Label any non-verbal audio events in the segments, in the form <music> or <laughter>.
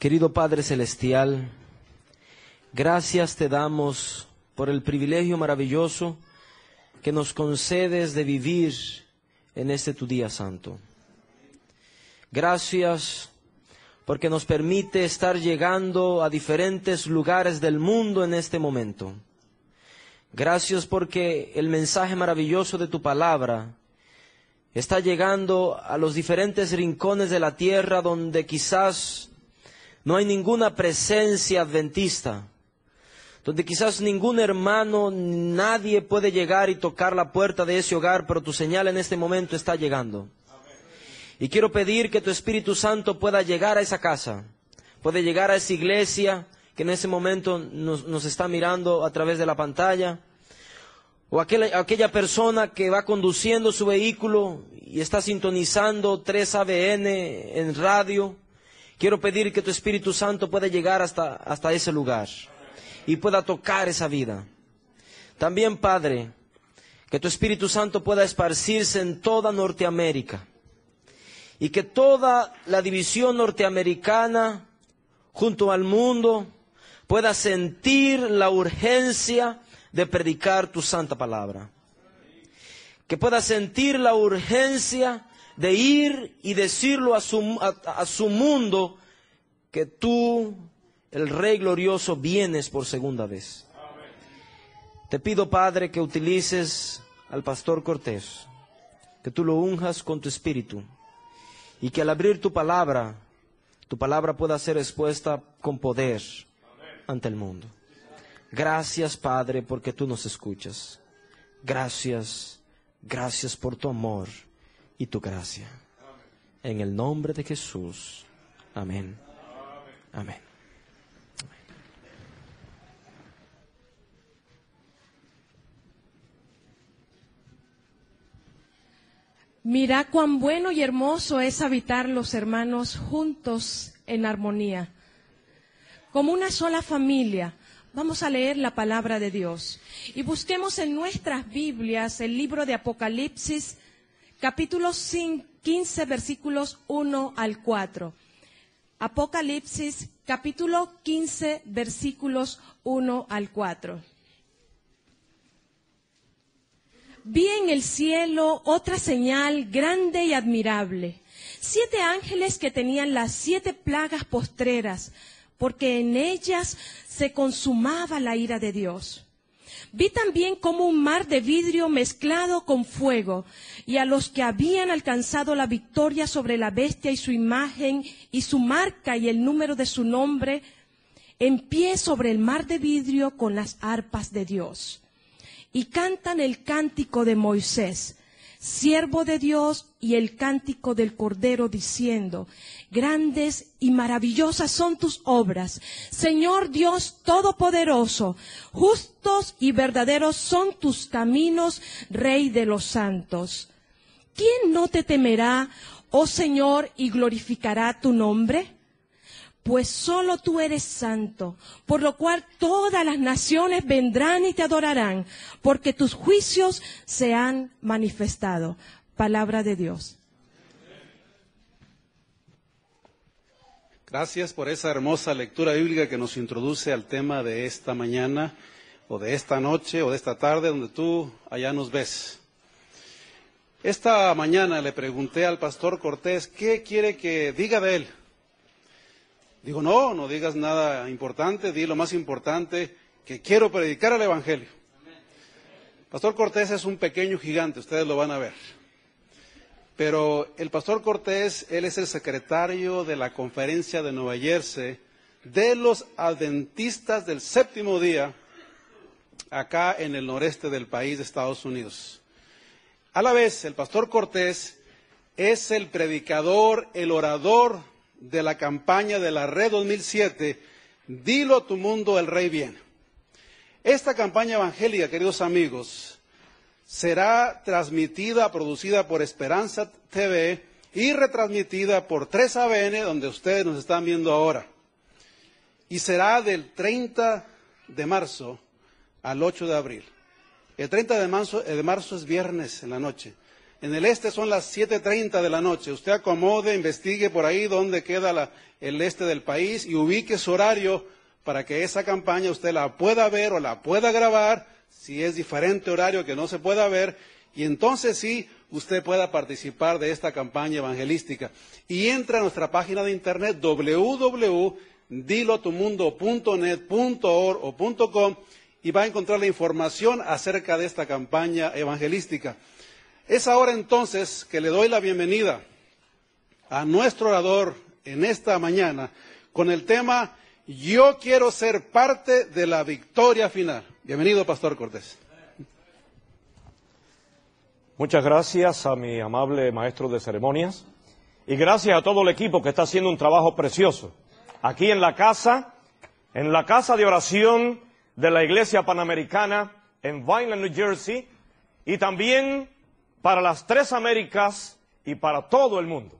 Querido Padre Celestial, gracias te damos por el privilegio maravilloso que nos concedes de vivir en este tu día santo. Gracias porque nos permite estar llegando a diferentes lugares del mundo en este momento. Gracias porque el mensaje maravilloso de tu palabra está llegando a los diferentes rincones de la tierra donde quizás no hay ninguna presencia adventista, donde quizás ningún hermano, nadie puede llegar y tocar la puerta de ese hogar, pero tu señal en este momento está llegando. Y quiero pedir que tu Espíritu Santo pueda llegar a esa casa, puede llegar a esa iglesia que en ese momento nos, está mirando a través de la pantalla, o aquella, aquella persona que va conduciendo su vehículo y está sintonizando 3 ABN en radio. Quiero pedir que tu Espíritu Santo pueda llegar hasta, hasta ese lugar y pueda tocar esa vida. También, Padre, que tu Espíritu Santo pueda esparcirse en toda Norteamérica y que toda la división norteamericana junto al mundo pueda sentir la urgencia de predicar tu santa palabra. Que pueda sentir la urgencia de ir y decirlo a su, a, a su mundo que tú, el Rey glorioso, vienes por segunda vez. Te pido, Padre, que utilices al pastor Cortés, que tú lo unjas con tu espíritu y que al abrir tu palabra, tu palabra pueda ser expuesta con poder ante el mundo. Gracias, Padre, porque tú nos escuchas. Gracias, gracias por tu amor y tu gracia. En el nombre de Jesús. Amén. Amén. Mira cuán bueno y hermoso es habitar los hermanos juntos en armonía. Como una sola familia, vamos a leer la palabra de Dios. Y busquemos en nuestras Biblias el libro de Apocalipsis, capítulo 15, versículos 1 al 4. Apocalipsis, capítulo 15, versículos 1 al 4. Vi en el cielo otra señal grande y admirable. Siete ángeles que tenían las siete plagas postreras, porque en ellas se consumaba la ira de Dios. Vi también como un mar de vidrio mezclado con fuego, y a los que habían alcanzado la victoria sobre la bestia y su imagen, y su marca y el número de su nombre, en pie sobre el mar de vidrio con las arpas de Dios. Y cantan el cántico de Moisés, siervo de Dios, y el cántico del Cordero, diciendo, grandes y maravillosas son tus obras, Señor Dios Todopoderoso, justos y verdaderos son tus caminos, Rey de los santos. ¿Quién no te temerá, oh Señor, y glorificará tu nombre? Pues solo tú eres santo, por lo cual todas las naciones vendrán y te adorarán, porque tus juicios se han manifestado. Palabra de Dios. Gracias por esa hermosa lectura bíblica que nos introduce al tema de esta mañana, o de esta noche, o de esta tarde, donde tú allá nos ves. Esta mañana le pregunté al pastor Cortés qué quiere que diga de él. Digo, no, no digas nada importante, di lo más importante, que quiero predicar el Evangelio. Pastor Cortés es un pequeño gigante, ustedes lo van a ver. Pero el pastor Cortés, él es el secretario de la conferencia de Nueva Jersey de los adventistas del séptimo día, acá en el noreste del país de Estados Unidos. A la vez, el pastor Cortés es el predicador, el orador de la campaña de la Red 2007, Dilo a tu mundo, el rey viene. Esta campaña evangélica, queridos amigos, será transmitida, producida por Esperanza TV y retransmitida por 3ABN, donde ustedes nos están viendo ahora. Y será del 30 de marzo al 8 de abril. El 30 de marzo, de marzo es viernes en la noche. En el este son las 7.30 de la noche. Usted acomode, investigue por ahí dónde queda el este del país y ubique su horario para que esa campaña usted la pueda ver o la pueda grabar, si es diferente horario que no se pueda ver, y entonces sí usted pueda participar de esta campaña evangelística. Y entra a nuestra página de internet www.dilotumundo.net.org o .com y va a encontrar la información acerca de esta campaña evangelística. Es ahora entonces que le doy la bienvenida a nuestro orador en esta mañana con el tema Yo quiero ser parte de la victoria final. Bienvenido, Pastor Cortés. Muchas gracias a mi amable maestro de ceremonias y gracias a todo el equipo que está haciendo un trabajo precioso aquí en la casa, en la casa de oración de la Iglesia Panamericana en Vineland, New Jersey, y también para las tres Américas y para todo el mundo.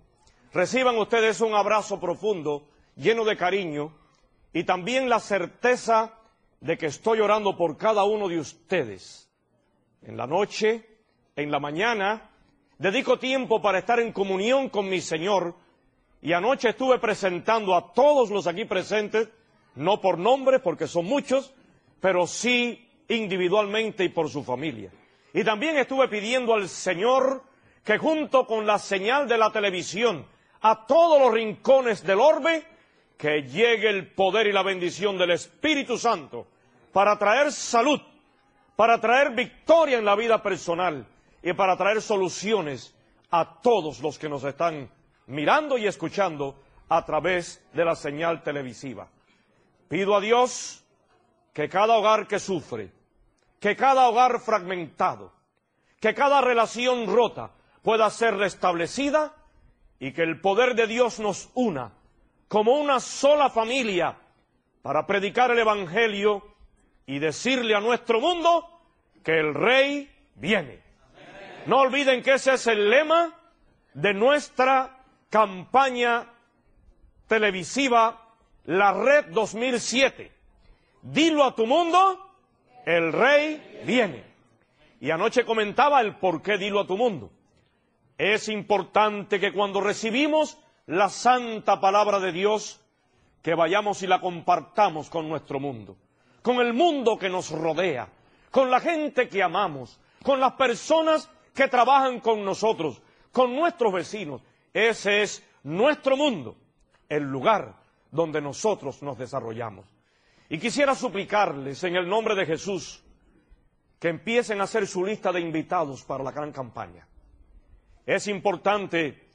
Reciban ustedes un abrazo profundo, lleno de cariño, y también la certeza de que estoy orando por cada uno de ustedes. En la noche, en la mañana, dedico tiempo para estar en comunión con mi Señor y anoche estuve presentando a todos los aquí presentes, no por nombre, porque son muchos, pero sí individualmente y por su familia. Y también estuve pidiendo al Señor que junto con la señal de la televisión a todos los rincones del orbe, que llegue el poder y la bendición del Espíritu Santo para traer salud, para traer victoria en la vida personal y para traer soluciones a todos los que nos están mirando y escuchando a través de la señal televisiva. Pido a Dios que cada hogar que sufre, que cada hogar fragmentado, que cada relación rota pueda ser restablecida y que el poder de Dios nos una como una sola familia para predicar el Evangelio y decirle a nuestro mundo que el Rey viene. No olviden que ese es el lema de nuestra campaña televisiva, la Red 2007. Dilo a tu mundo, el Rey viene. Y anoche comentaba el por qué dilo a tu mundo. Es importante que cuando recibimos la santa palabra de Dios, que vayamos y la compartamos con nuestro mundo, con el mundo que nos rodea, con la gente que amamos, con las personas que trabajan con nosotros, con nuestros vecinos. Ese es nuestro mundo, el lugar donde nosotros nos desarrollamos. Y quisiera suplicarles en el nombre de Jesús que empiecen a hacer su lista de invitados para la gran campaña. Es importante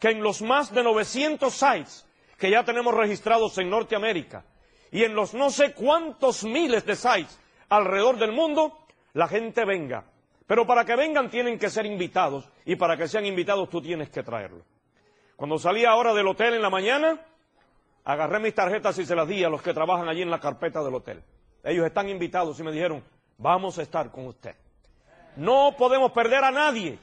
que en los más de 900 sites que ya tenemos registrados en Norteamérica y en los no sé cuántos miles de sites alrededor del mundo, la gente venga. Pero para que vengan tienen que ser invitados y para que sean invitados tú tienes que traerlo. Cuando salí ahora del hotel en la mañana, agarré mis tarjetas y se las di a los que trabajan allí en la carpeta del hotel. Ellos están invitados y me dijeron, vamos a estar con usted. No podemos perder a nadie.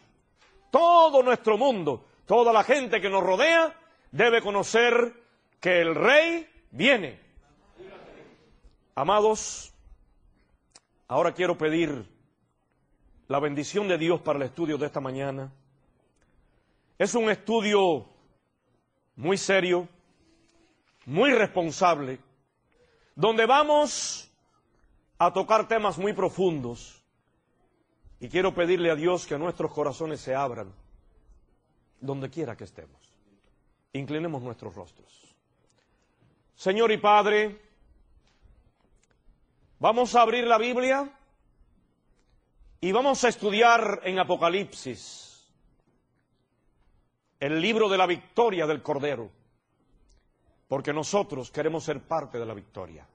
Todo nuestro mundo, toda la gente que nos rodea debe conocer que el rey viene. Amados, ahora quiero pedir la bendición de Dios para el estudio de esta mañana. Es un estudio muy serio, muy responsable, donde vamos a tocar temas muy profundos. Y quiero pedirle a Dios que nuestros corazones se abran donde quiera que estemos. Inclinemos nuestros rostros. Señor y Padre, vamos a abrir la Biblia y vamos a estudiar en Apocalipsis el libro de la victoria del Cordero, porque nosotros queremos ser parte de la victoria.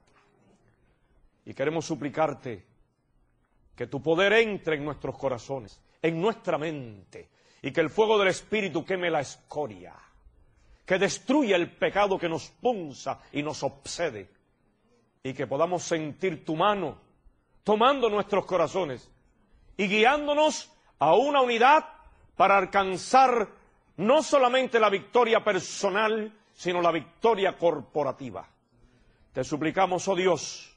Y queremos suplicarte que tu poder entre en nuestros corazones, en nuestra mente, y que el fuego del Espíritu queme la escoria, que destruya el pecado que nos punza y nos obsede, y que podamos sentir tu mano tomando nuestros corazones y guiándonos a una unidad para alcanzar no solamente la victoria personal, sino la victoria corporativa. Te suplicamos, oh Dios,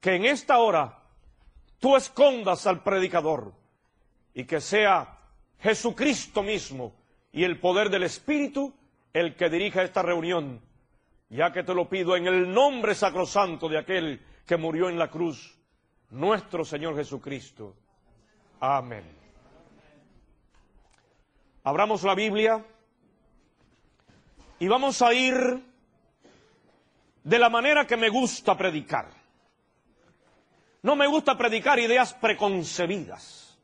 que en esta hora tú escondas al predicador y que sea Jesucristo mismo y el poder del Espíritu el que dirija esta reunión, ya que te lo pido en el nombre sacrosanto de aquel que murió en la cruz, nuestro Señor Jesucristo. Amén. Abramos la Biblia y vamos a ir de la manera que me gusta predicar. No me gusta predicar ideas preconcebidas.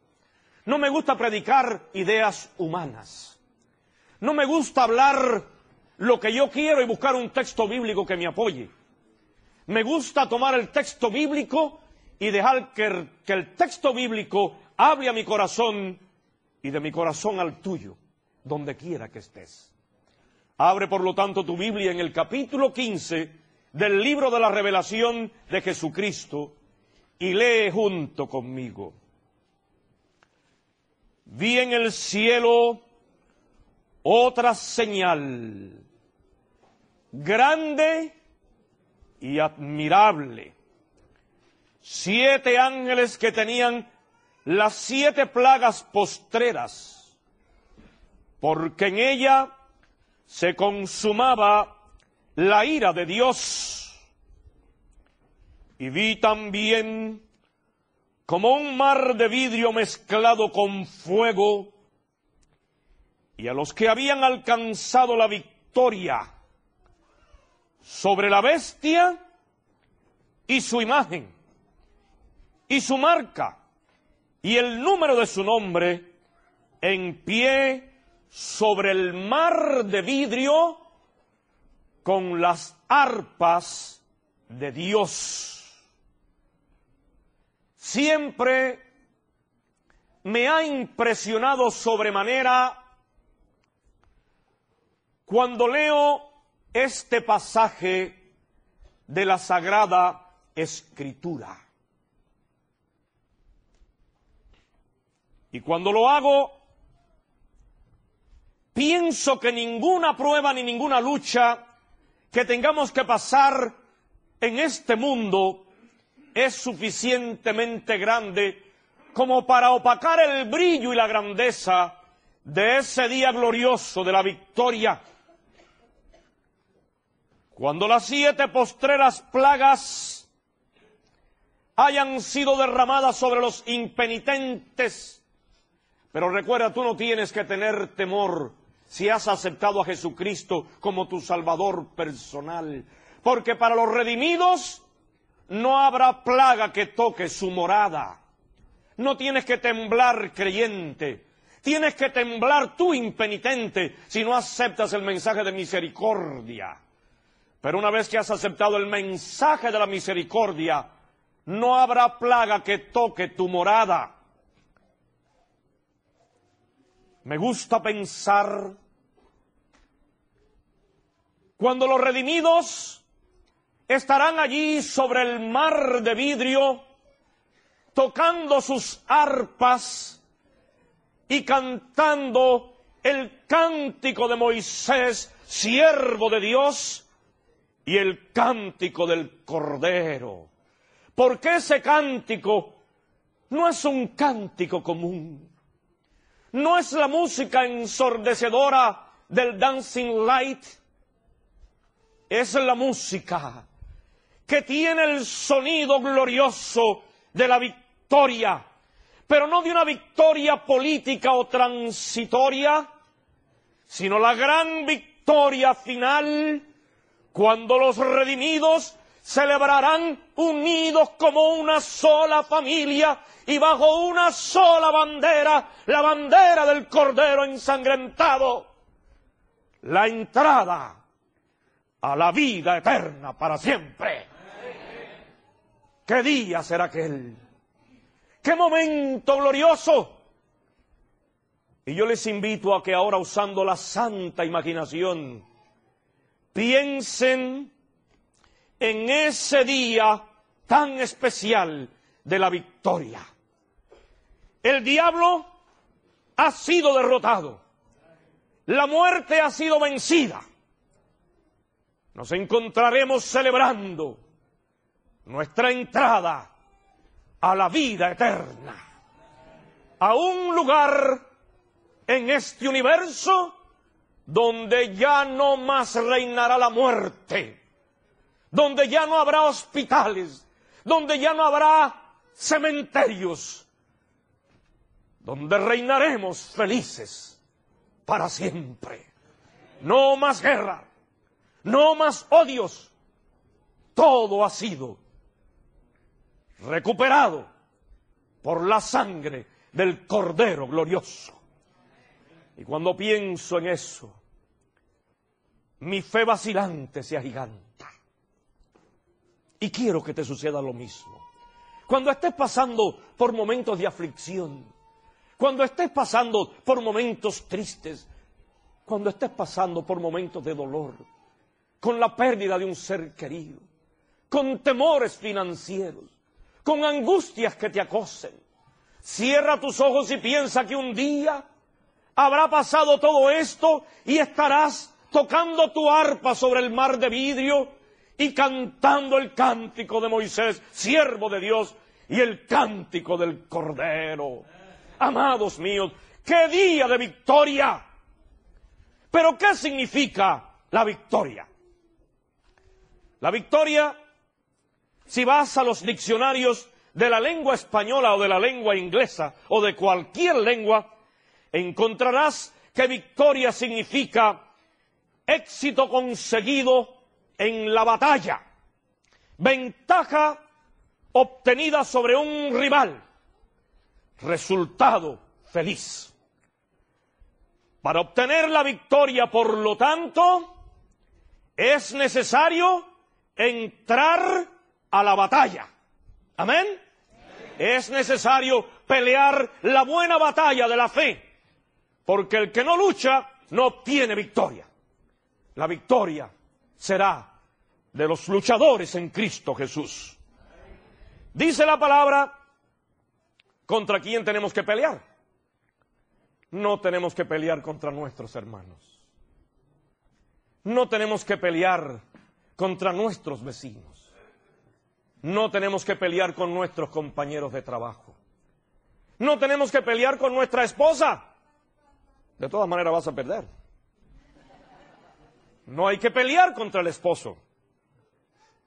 No me gusta predicar ideas humanas. No me gusta hablar lo que yo quiero y buscar un texto bíblico que me apoye. Me gusta tomar el texto bíblico y dejar que el, texto bíblico hable a mi corazón y de mi corazón al tuyo, donde quiera que estés. Abre por lo tanto tu Biblia en el capítulo 15 del libro de la revelación de Jesucristo y lee junto conmigo. Vi en el cielo otra señal grande y admirable. Siete ángeles que tenían las siete plagas postreras, porque en ella se consumaba la ira de Dios. Y vi también como un mar de vidrio mezclado con fuego, y a los que habían alcanzado la victoria sobre la bestia y su imagen y su marca y el número de su nombre en pie sobre el mar de vidrio con las arpas de Dios. Siempre me ha impresionado sobremanera cuando leo este pasaje de la Sagrada Escritura. Y cuando lo hago, pienso que ninguna prueba ni ninguna lucha que tengamos que pasar en este mundo es suficientemente grande como para opacar el brillo y la grandeza de ese día glorioso de la victoria. Cuando las siete postreras plagas hayan sido derramadas sobre los impenitentes, pero recuerda, tú no tienes que tener temor si has aceptado a Jesucristo como tu Salvador personal. Porque para los redimidos no habrá plaga que toque su morada. No tienes que temblar creyente. Tienes que temblar tú impenitente si no aceptas el mensaje de misericordia. Pero una vez que has aceptado el mensaje de la misericordia, no habrá plaga que toque tu morada. Me gusta pensar cuando los redimidos estarán allí sobre el mar de vidrio, tocando sus arpas y cantando el cántico de Moisés, siervo de Dios, y el cántico del Cordero. Porque ese cántico no es un cántico común. No es la música ensordecedora del Dancing Light es la música que tiene el sonido glorioso de la victoria, pero no de una victoria política o transitoria, sino la gran victoria final cuando los redimidos celebrarán unidos como una sola familia y bajo una sola bandera, la bandera del Cordero ensangrentado, la entrada a la vida eterna para siempre. ¿Qué día será aquel? ¿Qué momento glorioso? Y yo les invito a que ahora usando la santa imaginación, piensen en ese día tan especial de la victoria. El diablo ha sido derrotado. La muerte ha sido vencida nos encontraremos celebrando nuestra entrada a la vida eterna, a un lugar en este universo donde ya no más reinará la muerte, donde ya no habrá hospitales, donde ya no habrá cementerios, donde reinaremos felices para siempre. No más guerra, no más odios. Todo ha sido recuperado por la sangre del Cordero glorioso. Y cuando pienso en eso, mi fe vacilante se agiganta. Y quiero que te suceda lo mismo. Cuando estés pasando por momentos de aflicción, cuando estés pasando por momentos tristes, cuando estés pasando por momentos de dolor, con la pérdida de un ser querido, con temores financieros, con angustias que te acosen, cierra tus ojos y piensa que un día habrá pasado todo esto y estarás tocando tu arpa sobre el mar de vidrio y cantando el cántico de Moisés, siervo de Dios, y el cántico del Cordero. Amados míos, qué día de victoria. Pero ¿qué significa la victoria? La victoria, si vas a los diccionarios de la lengua española o de la lengua inglesa o de cualquier lengua, encontrarás que victoria significa éxito conseguido en la batalla, ventaja obtenida sobre un rival, resultado feliz. Para obtener la victoria, por lo tanto, es necesario entrar a la batalla. Amén. Es necesario pelear la buena batalla de la fe porque el que no lucha no obtiene victoria. La victoria será de los luchadores en Cristo Jesús. Dice la palabra, ¿contra quién tenemos que pelear? No tenemos que pelear contra nuestros hermanos. No tenemos que pelear contra nuestros vecinos. No tenemos que pelear con nuestros compañeros de trabajo. No tenemos que pelear con nuestra esposa de todas maneras vas a perder. No hay que pelear contra el esposo.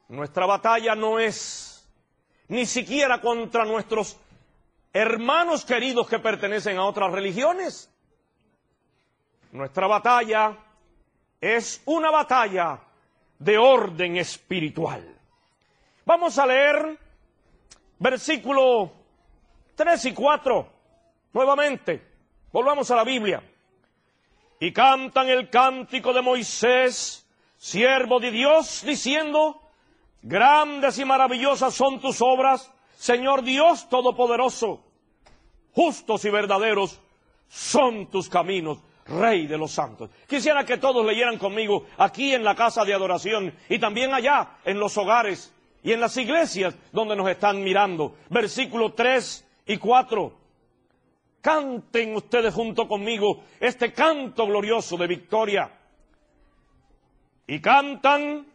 Nuestra batalla no es ni siquiera contra nuestros hermanos queridos que pertenecen a otras religiones. Nuestra batalla es una batalla de orden espiritual. Vamos a leer versículo 3 y 4 nuevamente. Volvamos a la Biblia y cantan el cántico de Moisés, siervo de Dios, diciendo, grandes y maravillosas son tus obras, Señor Dios Todopoderoso, justos y verdaderos son tus caminos, Rey de los santos. Quisiera que todos leyeran conmigo aquí en la casa de adoración y también allá en los hogares y en las iglesias donde nos están mirando. Versículo 3 y 4. Canten ustedes junto conmigo este canto glorioso de victoria. Y cantan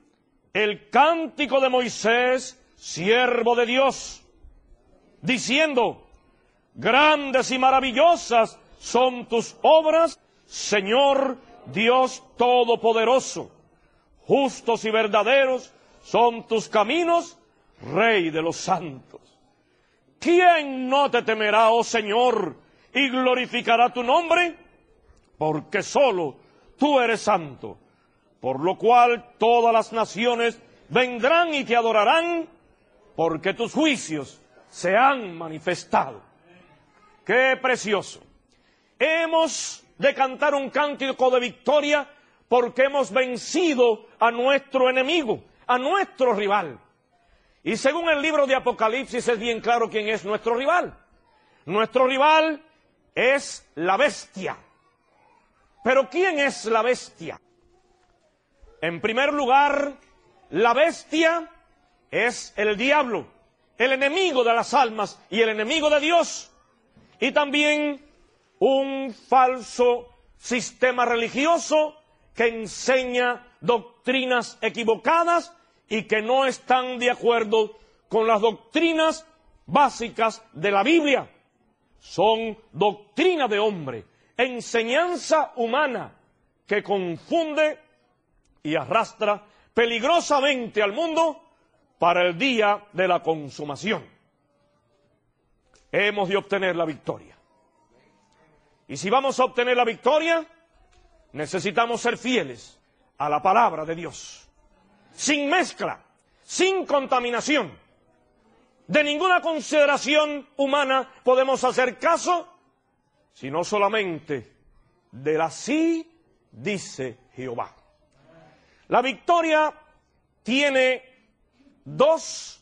el cántico de Moisés, siervo de Dios, diciendo, grandes y maravillosas son tus obras, Señor Dios Todopoderoso. Justos y verdaderos son tus caminos, Rey de los santos. ¿Quién no te temerá, oh Señor? y glorificará tu nombre, porque solo tú eres santo, por lo cual todas las naciones vendrán y te adorarán, porque tus juicios se han manifestado. Qué precioso. Hemos de cantar un cántico de victoria porque hemos vencido a nuestro enemigo, a nuestro rival. Y según el libro de Apocalipsis es bien claro quién es nuestro rival. Nuestro rival es la bestia. Pero ¿quién es la bestia? En primer lugar, la bestia es el diablo, el enemigo de las almas y el enemigo de Dios. Y también un falso sistema religioso que enseña doctrinas equivocadas y que no están de acuerdo con las doctrinas básicas de la Biblia son doctrina de hombre, enseñanza humana que confunde y arrastra peligrosamente al mundo para el día de la consumación. Hemos de obtener la victoria. Y si vamos a obtener la victoria, necesitamos ser fieles a la palabra de Dios, sin mezcla, sin contaminación. De ninguna consideración humana podemos hacer caso, sino solamente de la sí, dice Jehová. La victoria tiene dos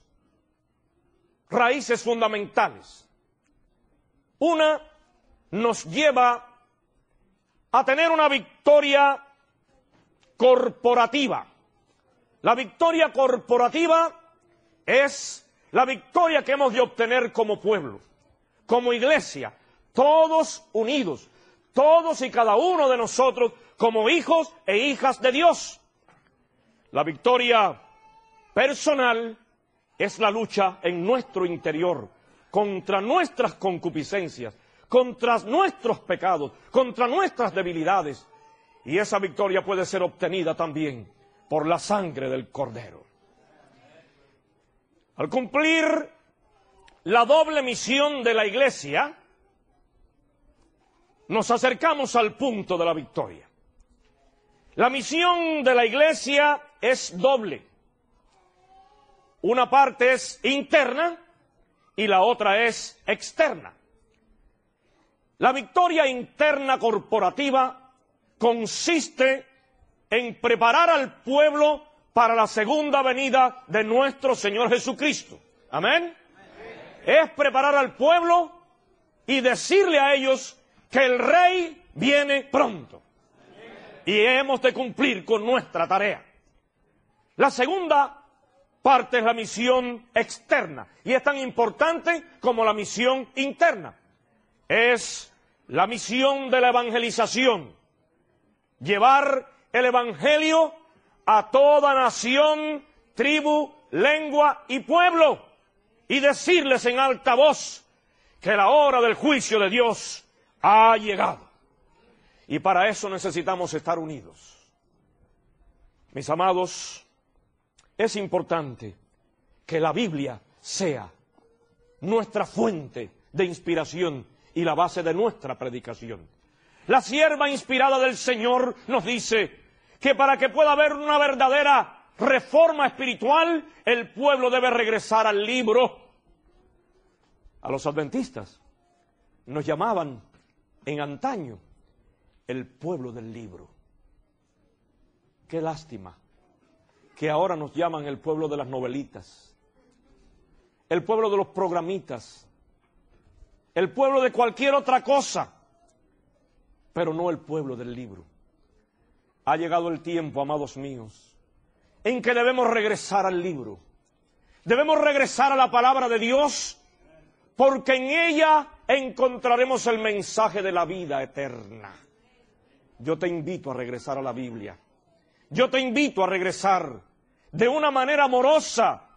raíces fundamentales. Una nos lleva a tener una victoria corporativa. La victoria corporativa es la victoria que hemos de obtener como pueblo, como iglesia, todos unidos, todos y cada uno de nosotros como hijos e hijas de Dios. La victoria personal es la lucha en nuestro interior contra nuestras concupiscencias, contra nuestros pecados, contra nuestras debilidades. Y esa victoria puede ser obtenida también por la sangre del Cordero. Al cumplir la doble misión de la Iglesia, nos acercamos al punto de la victoria. La misión de la Iglesia es doble. Una parte es interna y la otra es externa. La victoria interna corporativa consiste en preparar al pueblo para la segunda venida de nuestro Señor Jesucristo. Amén. Es preparar al pueblo y decirle a ellos que el rey viene pronto. Y hemos de cumplir con nuestra tarea. La segunda parte es la misión externa y es tan importante como la misión interna. Es la misión de la evangelización. Llevar el Evangelio a toda nación, tribu, lengua y pueblo y decirles en alta voz que la hora del juicio de Dios ha llegado. Y para eso necesitamos estar unidos. Mis amados, es importante que la Biblia sea nuestra fuente de inspiración y la base de nuestra predicación. La sierva inspirada del Señor nos dice que para que pueda haber una verdadera reforma espiritual, el pueblo debe regresar al libro. A los adventistas nos llamaban en antaño el pueblo del libro. Qué lástima que ahora nos llaman el pueblo de las novelitas, el pueblo de los programitas, el pueblo de cualquier otra cosa, pero no el pueblo del libro. Ha llegado el tiempo, amados míos, en que debemos regresar al libro. Debemos regresar a la palabra de Dios, porque en ella encontraremos el mensaje de la vida eterna. Yo te invito a regresar a la Biblia. Yo te invito a regresar de una manera amorosa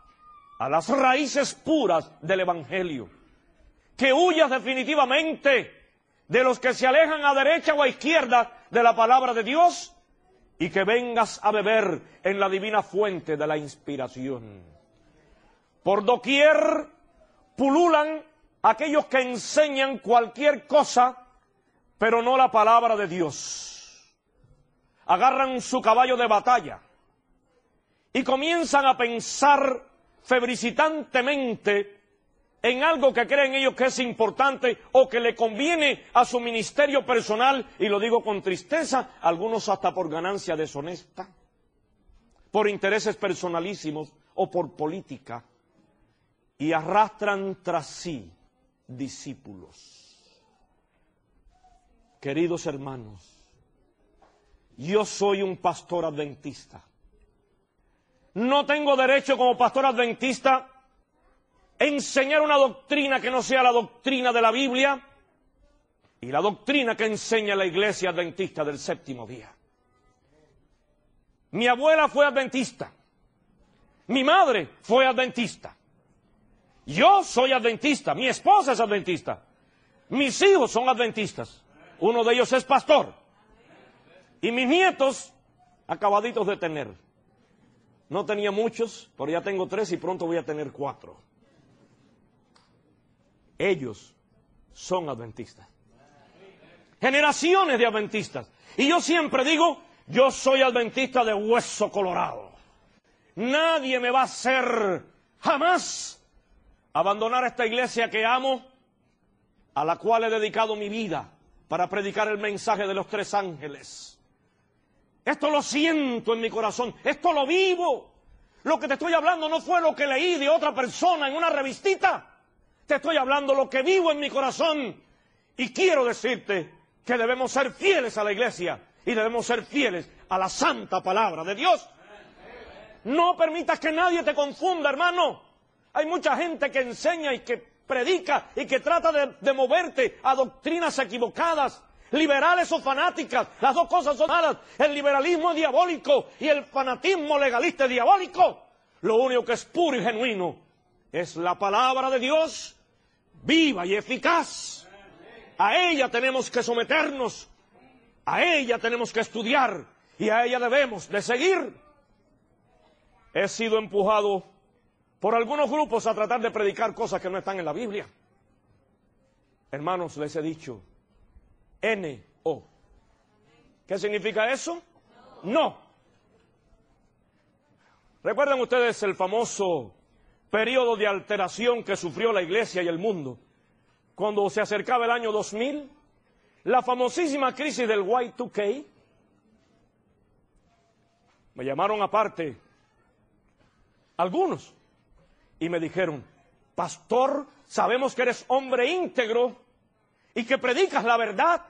a las raíces puras del Evangelio. Que huyas definitivamente de los que se alejan a derecha o a izquierda de la palabra de Dios y que vengas a beber en la divina fuente de la inspiración. Por doquier pululan aquellos que enseñan cualquier cosa, pero no la palabra de Dios. Agarran su caballo de batalla y comienzan a pensar febricitantemente en algo que creen ellos que es importante o que le conviene a su ministerio personal, y lo digo con tristeza, algunos hasta por ganancia deshonesta, por intereses personalísimos o por política, y arrastran tras sí discípulos. Queridos hermanos, yo soy un pastor adventista no tengo derecho como pastor adventista enseñar una doctrina que no sea la doctrina de la Biblia y la doctrina que enseña la iglesia adventista del séptimo día. Mi abuela fue adventista. Mi madre fue adventista. Yo soy adventista. Mi esposa es adventista. Mis hijos son adventistas. Uno de ellos es pastor. Y mis nietos, acabaditos de tener. No tenía muchos, pero ya tengo tres y pronto voy a tener cuatro. Ellos son adventistas. Generaciones de adventistas. Y yo siempre digo, yo soy adventista de hueso colorado. Nadie me va a hacer jamás abandonar esta iglesia que amo, a la cual he dedicado mi vida para predicar el mensaje de los tres ángeles. Esto lo siento en mi corazón, esto lo vivo. Lo que te estoy hablando no fue lo que leí de otra persona en una revistita. Te estoy hablando lo que vivo en mi corazón. Y quiero decirte que debemos ser fieles a la iglesia y debemos ser fieles a la santa palabra de Dios. No permitas que nadie te confunda, hermano. Hay mucha gente que enseña y que predica y que trata de, moverte a doctrinas equivocadas, liberales o fanáticas. Las dos cosas son malas. El liberalismo es diabólico y el fanatismo legalista es diabólico. Lo único que es puro y genuino es la palabra de Dios, viva y eficaz. A ella tenemos que someternos, a ella tenemos que estudiar y a ella debemos de seguir. He sido empujado por algunos grupos a tratar de predicar cosas que no están en la Biblia. Hermanos, les he dicho, N-O. ¿Qué significa eso? No. ¿Recuerdan ustedes el famoso periodo de alteración que sufrió la iglesia y el mundo cuando se acercaba el año 2000? La famosísima crisis del Y2K. Me llamaron aparte algunos y me dijeron, pastor, sabemos que eres hombre íntegro y que predicas la verdad,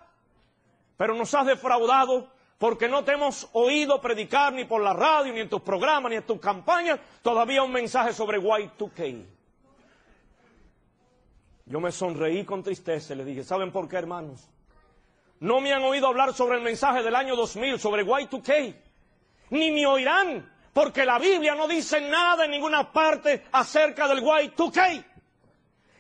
pero nos has defraudado porque no te hemos oído predicar ni por la radio, ni en tus programas, ni en tus campañas, todavía un mensaje sobre Y2K. Yo me sonreí con tristeza y le dije, ¿saben por qué, hermanos? No me han oído hablar sobre el mensaje del año 2000, sobre Y2K, ni me oirán porque la Biblia no dice nada en ninguna parte acerca del Y2K.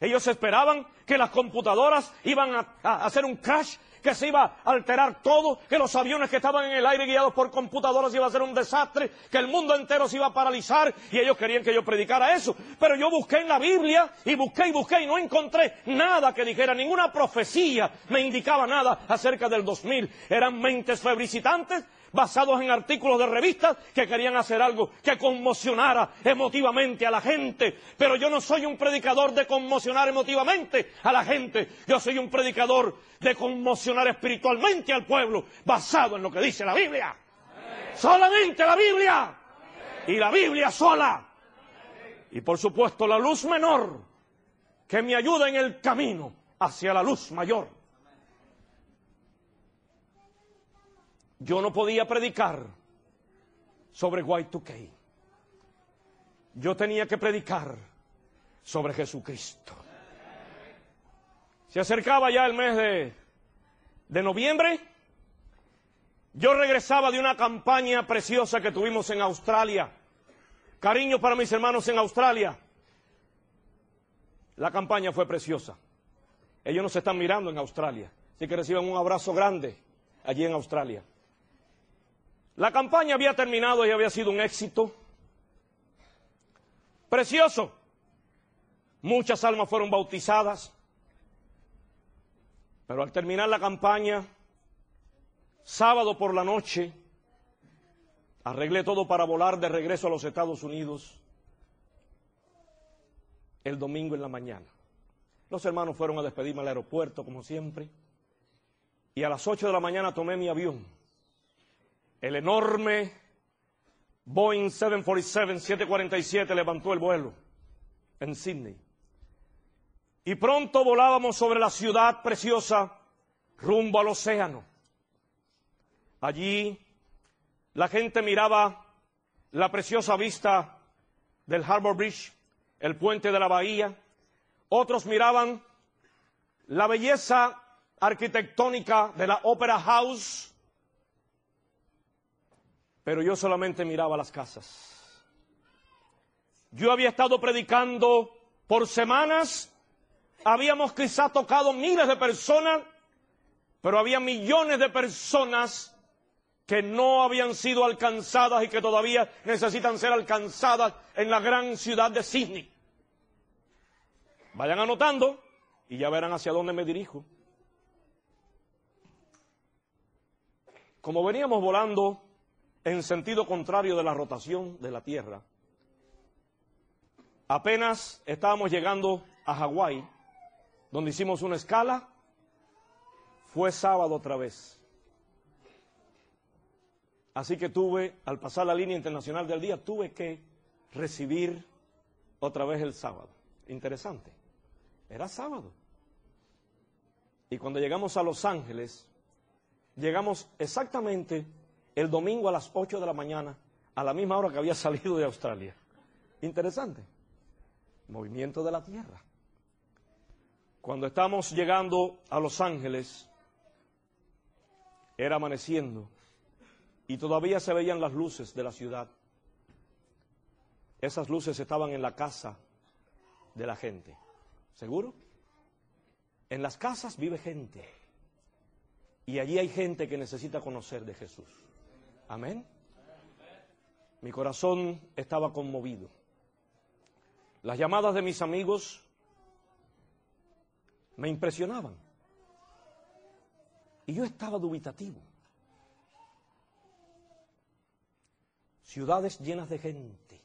Ellos esperaban que las computadoras iban a, hacer un crash, que se iba a alterar todo, que los aviones que estaban en el aire guiados por computadoras iba a ser un desastre, que el mundo entero se iba a paralizar y ellos querían que yo predicara eso. Pero yo busqué en la Biblia y busqué y busqué y no encontré nada que dijera, ninguna profecía me indicaba nada acerca del 2000. Eran mentes febricitantes basados en artículos de revistas que querían hacer algo que conmocionara emotivamente a la gente. Pero yo no soy un predicador de conmocionar emotivamente a la gente. Yo soy un predicador de conmocionar espiritualmente al pueblo basado en lo que dice la Biblia. Solamente la Biblia. Y la Biblia sola. Y por supuesto la luz menor que me ayuda en el camino hacia la luz mayor. Yo no podía predicar sobre Y2K. Yo tenía que predicar sobre Jesucristo. Se acercaba ya el mes de, de noviembre. Yo regresaba de una campaña preciosa que tuvimos en Australia. Cariño para mis hermanos en Australia. La campaña fue preciosa. Ellos nos están mirando en Australia. Así que reciban un abrazo grande allí en Australia. La campaña había terminado y había sido un éxito. Precioso. Muchas almas fueron bautizadas. Pero al terminar la campaña, sábado por la noche, arreglé todo para volar de regreso a los Estados Unidos el domingo en la mañana. Los hermanos fueron a despedirme al aeropuerto, como siempre, y a las 8 de la mañana tomé mi avión el enorme Boeing 747-747 levantó el vuelo en Sydney. Y pronto volábamos sobre la ciudad preciosa rumbo al océano. Allí la gente miraba la preciosa vista del Harbor Bridge, el puente de la bahía. Otros miraban la belleza arquitectónica de la Opera House pero yo solamente miraba las casas. Yo había estado predicando por semanas, habíamos quizá tocado miles de personas Pero había millones de personas que no habían sido alcanzadas y que todavía necesitan ser alcanzadas en la gran ciudad de Sydney. Vayan anotando y ya verán hacia dónde me dirijo. Como veníamos volando en sentido contrario de la rotación de la Tierra, apenas estábamos llegando a Hawái, donde hicimos una escala, fue sábado otra vez. Así que tuve, al pasar la línea internacional del día, tuve que recibir otra vez el sábado. Interesante. Era sábado. Y cuando llegamos a Los Ángeles, llegamos exactamente el domingo a las 8 de la mañana, a la misma hora que había <laughs> salido de Australia. Interesante. Movimiento de la Tierra. Cuando estamos llegando a Los Ángeles, era amaneciendo y todavía se veían las luces de la ciudad. Esas luces estaban en la casa de la gente. ¿Seguro? En las casas vive gente. Y allí hay gente que necesita conocer de Jesús. Amén. Mi corazón estaba conmovido. Las llamadas de mis amigos me impresionaban. Y yo estaba dubitativo. Ciudades llenas de gente.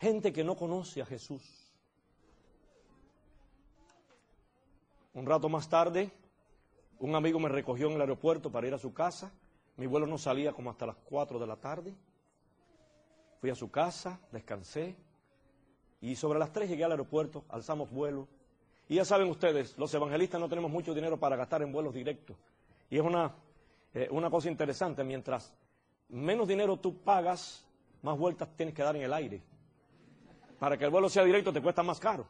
Gente que no conoce a Jesús. Un rato más tarde, un amigo me recogió en el aeropuerto para ir a su casa. Mi vuelo no salía como hasta las 4 de la tarde. Fui a su casa, descansé. Y sobre las 3 llegué al aeropuerto, alzamos vuelo. Y ya saben ustedes, los evangelistas no tenemos mucho dinero para gastar en vuelos directos. Y es una, eh, una cosa interesante, mientras menos dinero tú pagas, más vueltas tienes que dar en el aire. Para que el vuelo sea directo te cuesta más caro.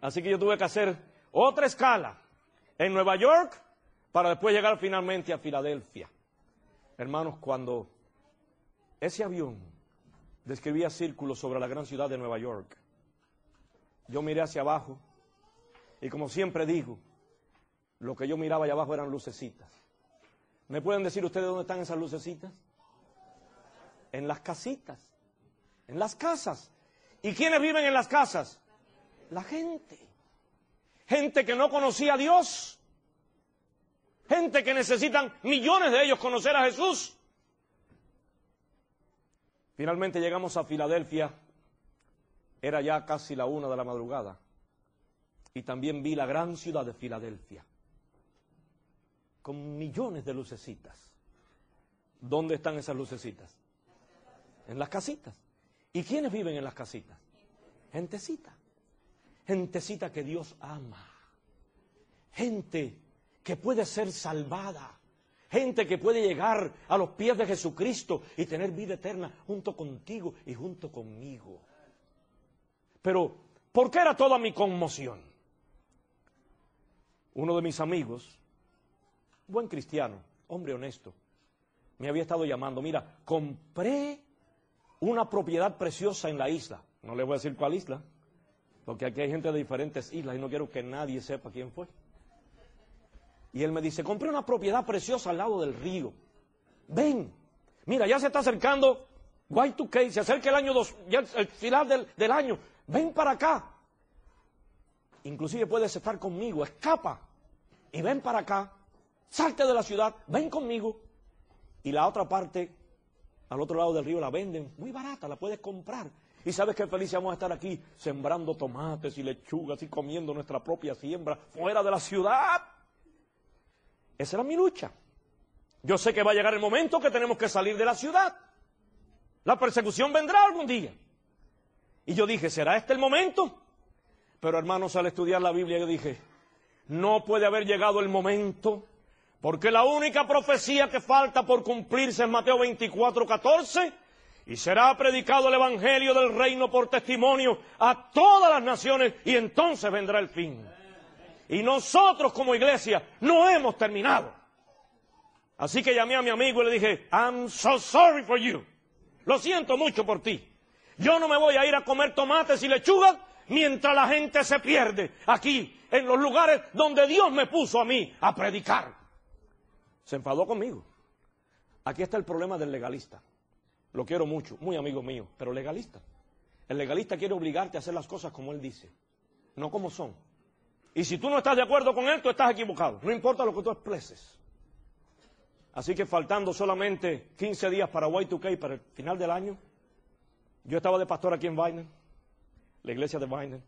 Así que yo tuve que hacer otra escala en Nueva York para después llegar finalmente a Filadelfia. Hermanos, cuando ese avión describía círculos sobre la gran ciudad de Nueva York, yo miré hacia abajo y como siempre digo, lo que yo miraba allá abajo eran lucecitas. ¿Me pueden decir ustedes dónde están esas lucecitas? en las casitas, en las casas. ¿Y quiénes viven en las casas? La gente. Gente que no conocía a Dios. Gente que necesitan millones de ellos conocer a Jesús. Finalmente llegamos a Filadelfia. Era ya casi la una de la madrugada. Y también vi la gran ciudad de Filadelfia. Con millones de lucecitas. ¿Dónde están esas lucecitas? en las casitas. ¿Y quiénes viven en las casitas? Gentecita. Gentecita que Dios ama. Gente que puede ser salvada. Gente que puede llegar a los pies de Jesucristo y tener vida eterna junto contigo y junto conmigo. Pero, ¿por qué era toda mi conmoción? Uno de mis amigos, buen cristiano, hombre honesto, me había estado llamando, mira, compré una propiedad preciosa en la isla. No le voy a decir cuál isla, porque aquí hay gente de diferentes islas y no quiero que nadie sepa quién fue. Y él me dice, compré una propiedad preciosa al lado del río. Ven, mira, ya se está acercando Y2K, se acerca el año dos, ya el final del, del año. Ven para acá. Inclusive puedes estar conmigo, escapa y ven para acá. Salte de la ciudad, ven conmigo. Y la otra parte al otro lado del río la venden muy barata, la puedes comprar. Y sabes que felices vamos a estar aquí sembrando tomates y lechugas y comiendo nuestra propia siembra fuera de la ciudad. Esa era mi lucha. Yo sé que va a llegar el momento que tenemos que salir de la ciudad. La persecución vendrá algún día. Y yo dije, ¿será este el momento? Pero hermanos, al estudiar la Biblia yo dije, no puede haber llegado el momento porque la única profecía que falta por cumplirse es Mateo 24, 14. Y será predicado el Evangelio del Reino por testimonio a todas las naciones y entonces vendrá el fin. Y nosotros como iglesia no hemos terminado. Así que llamé a mi amigo y le dije, I'm so sorry for you. Lo siento mucho por ti. Yo no me voy a ir a comer tomates y lechugas mientras la gente se pierde aquí, en los lugares donde Dios me puso a mí a predicar. Se enfadó conmigo. Aquí está el problema del legalista. Lo quiero mucho, muy amigo mío, pero legalista. El legalista quiere obligarte a hacer las cosas como él dice, no como son. Y si tú no estás de acuerdo con él, tú estás equivocado. No importa lo que tú expreses. Así que faltando solamente 15 días para Y2K, para el final del año, yo estaba de pastor aquí en Vaina, la iglesia de Vaina,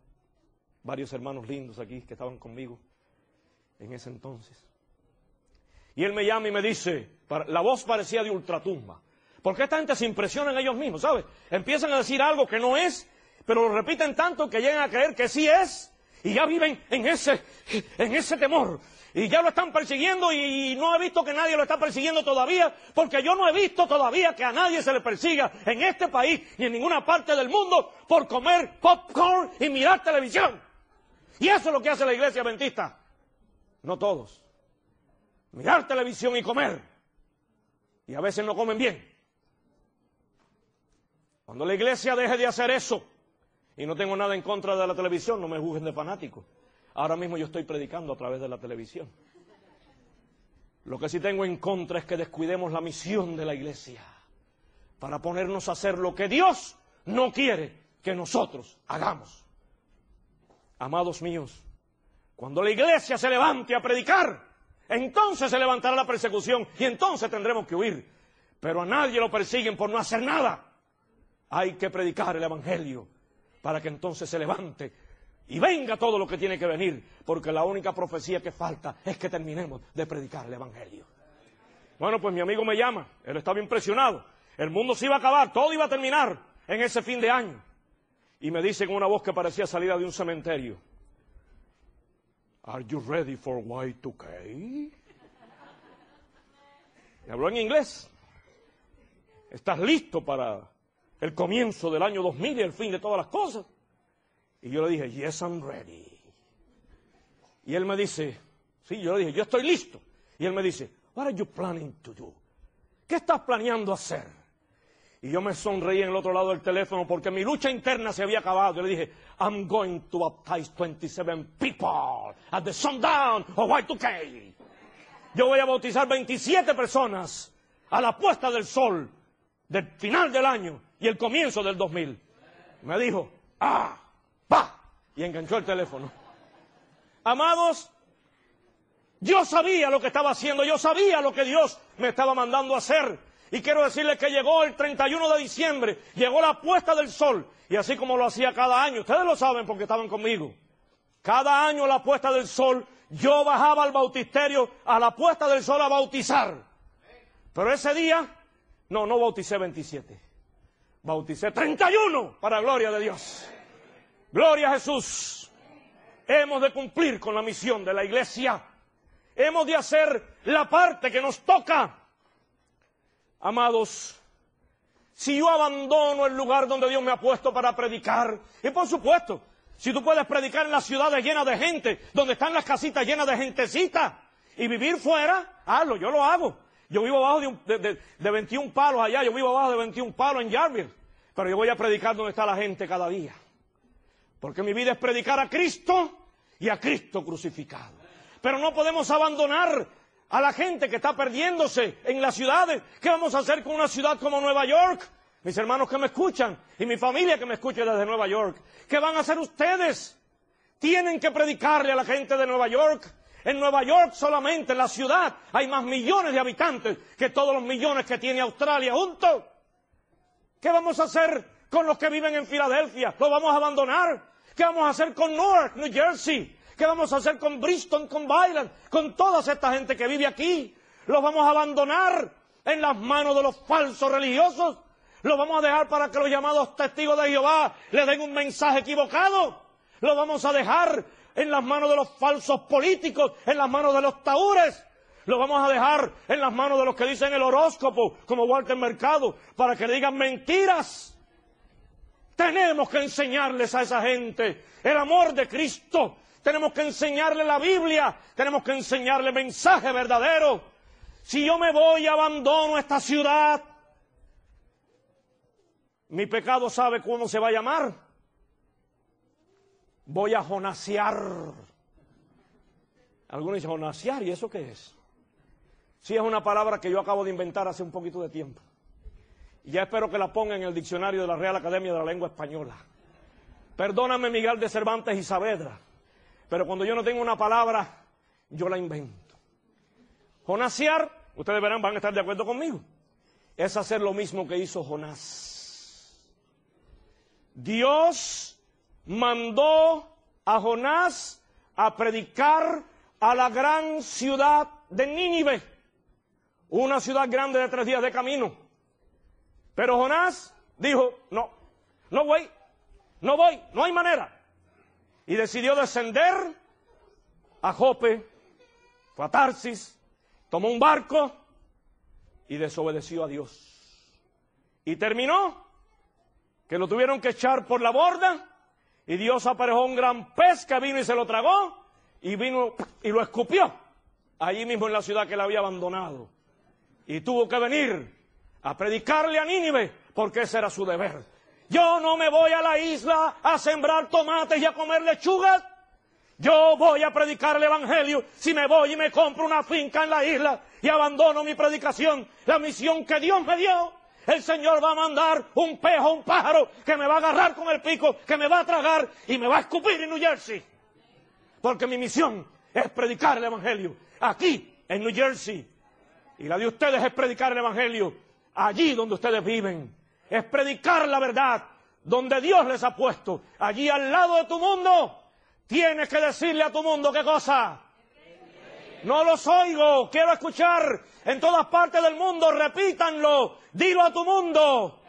varios hermanos lindos aquí que estaban conmigo en ese entonces. Y él me llama y me dice, la voz parecía de ultratumba. Porque esta gente se impresiona en ellos mismos, ¿sabes? Empiezan a decir algo que no es, pero lo repiten tanto que llegan a creer que sí es, y ya viven en ese, en ese temor. Y ya lo están persiguiendo y no he visto que nadie lo está persiguiendo todavía, porque yo no he visto todavía que a nadie se le persiga en este país ni en ninguna parte del mundo por comer popcorn y mirar televisión. Y eso es lo que hace la iglesia adventista. No todos mirar televisión y comer. Y a veces no comen bien. Cuando la iglesia deje de hacer eso, y no tengo nada en contra de la televisión, no me juzguen de fanático. Ahora mismo yo estoy predicando a través de la televisión. Lo que sí tengo en contra es que descuidemos la misión de la iglesia para ponernos a hacer lo que Dios no quiere que nosotros hagamos. Amados míos, cuando la iglesia se levante a predicar, entonces se levantará la persecución y entonces tendremos que huir. Pero a nadie lo persiguen por no hacer nada. Hay que predicar el Evangelio para que entonces se levante y venga todo lo que tiene que venir, porque la única profecía que falta es que terminemos de predicar el Evangelio. Bueno, pues mi amigo me llama, él estaba impresionado. El mundo se iba a acabar, todo iba a terminar en ese fin de año. Y me dice con una voz que parecía salida de un cementerio, Are you ready for Y2K? Me habló en inglés. ¿Estás listo para el comienzo del año 2000 y el fin de todas las cosas? Y yo le dije, yes, I'm ready. Y él me dice, sí, yo le dije, yo estoy listo. Y él me dice, what are you planning to do? ¿Qué estás planeando hacer? Y yo me sonreí en el otro lado del teléfono porque mi lucha interna se había acabado. Yo le dije, I'm going to baptize 27 people at the sundown of Y2K. Yo voy a bautizar 27 personas a la puesta del sol del final del año y el comienzo del 2000. Me dijo, ah, va, y enganchó el teléfono. Amados, yo sabía lo que estaba haciendo, yo sabía lo que Dios me estaba mandando a hacer. Y quiero decirles que llegó el 31 de diciembre, llegó la puesta del sol, y así como lo hacía cada año, ustedes lo saben porque estaban conmigo. Cada año la puesta del sol, yo bajaba al bautisterio a la puesta del sol a bautizar. Pero ese día, no, no bauticé 27, bauticé 31 para gloria de Dios. Gloria a Jesús. Hemos de cumplir con la misión de la iglesia. Hemos de hacer la parte que nos toca. Amados, si yo abandono el lugar donde Dios me ha puesto para predicar, y por supuesto, si tú puedes predicar en las ciudades llenas de gente, donde están las casitas llenas de gentecita, y vivir fuera, hazlo, yo lo hago. Yo vivo abajo de, 21 palos allá, yo vivo abajo de 21 palos en Jarvis, pero yo voy a predicar donde está la gente cada día. Porque mi vida es predicar a Cristo y a Cristo crucificado. Pero no podemos abandonar a la gente que está perdiéndose en las ciudades. ¿Qué vamos a hacer con una ciudad como Nueva York? Mis hermanos que me escuchan y mi familia que me escucha desde Nueva York. ¿Qué van a hacer ustedes? Tienen que predicarle a la gente de Nueva York. En Nueva York solamente, en la ciudad, hay más millones de habitantes que todos los millones que tiene Australia juntos. ¿Qué vamos a hacer con los que viven en Filadelfia? ¿Los vamos a abandonar? ¿Qué vamos a hacer con Newark, New Jersey? ¿Qué vamos a hacer con Bristol, con Byron, con toda esta gente que vive aquí? ¿Los vamos a abandonar en las manos de los falsos religiosos? ¿Los vamos a dejar para que los llamados testigos de Jehová le den un mensaje equivocado? ¿Los vamos a dejar en las manos de los falsos políticos, en las manos de los taúres? ¿Los vamos a dejar en las manos de los que dicen el horóscopo, como Walter Mercado, para que le digan mentiras? Tenemos que enseñarles a esa gente el amor de Cristo, tenemos que enseñarle la Biblia, tenemos que enseñarle mensaje verdadero. Si yo me voy y abandono esta ciudad, mi pecado sabe cómo se va a llamar. Voy a jonasear. Algunos dicen, jonasear, ¿y eso qué es? Sí, es una palabra que yo acabo de inventar hace un poquito de tiempo. Y ya espero que la pongan en el diccionario de la Real Academia de la Lengua Española. Perdóname, Miguel de Cervantes y Saavedra, pero cuando yo no tengo una palabra, yo la invento. Jonasear, ustedes verán, van a estar de acuerdo conmigo, es hacer lo mismo que hizo Jonás. Dios mandó a Jonás a predicar a la gran ciudad de Nínive, una ciudad grande de tres días de camino. Pero Jonás dijo, no, no voy, no voy, no hay manera. Y decidió descender a Jope, fue a Tarsis, tomó un barco y desobedeció a Dios. Y terminó que lo tuvieron que echar por la borda y Dios aparejó un gran pez que vino y se lo tragó y vino y lo escupió allí mismo en la ciudad que le había abandonado. Y tuvo que venir a predicarle a Nínive porque ese era su deber. Yo no me voy a la isla a sembrar tomates y a comer lechugas. Yo voy a predicar el Evangelio si me voy y me compro una finca en la isla y abandono mi predicación, la misión que Dios me dio. El Señor va a mandar un pejo, un pájaro que me va a agarrar con el pico, que me va a tragar y me va a escupir en New Jersey. Porque mi misión es predicar el Evangelio aquí en New Jersey. Y la de ustedes es predicar el Evangelio allí donde ustedes viven. Es predicar la verdad donde Dios les ha puesto. Allí al lado de tu mundo. Tienes que decirle a tu mundo qué cosa. No los oigo, quiero escuchar en todas partes del mundo, repítanlo, dilo a tu mundo.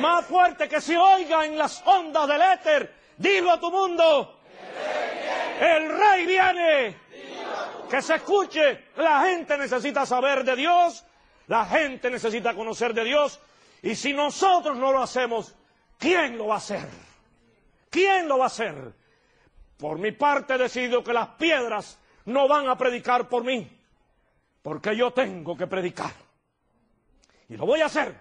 Más fuerte que se oiga en las ondas del éter, dilo a tu mundo. El rey viene. Que se escuche. La gente necesita saber de Dios. La gente necesita conocer de Dios. Y si nosotros no lo hacemos, ¿quién lo va a hacer? ¿Quién lo va a hacer? Por mi parte he decidido que las piedras no van a predicar por mí, porque yo tengo que predicar. Y lo voy a hacer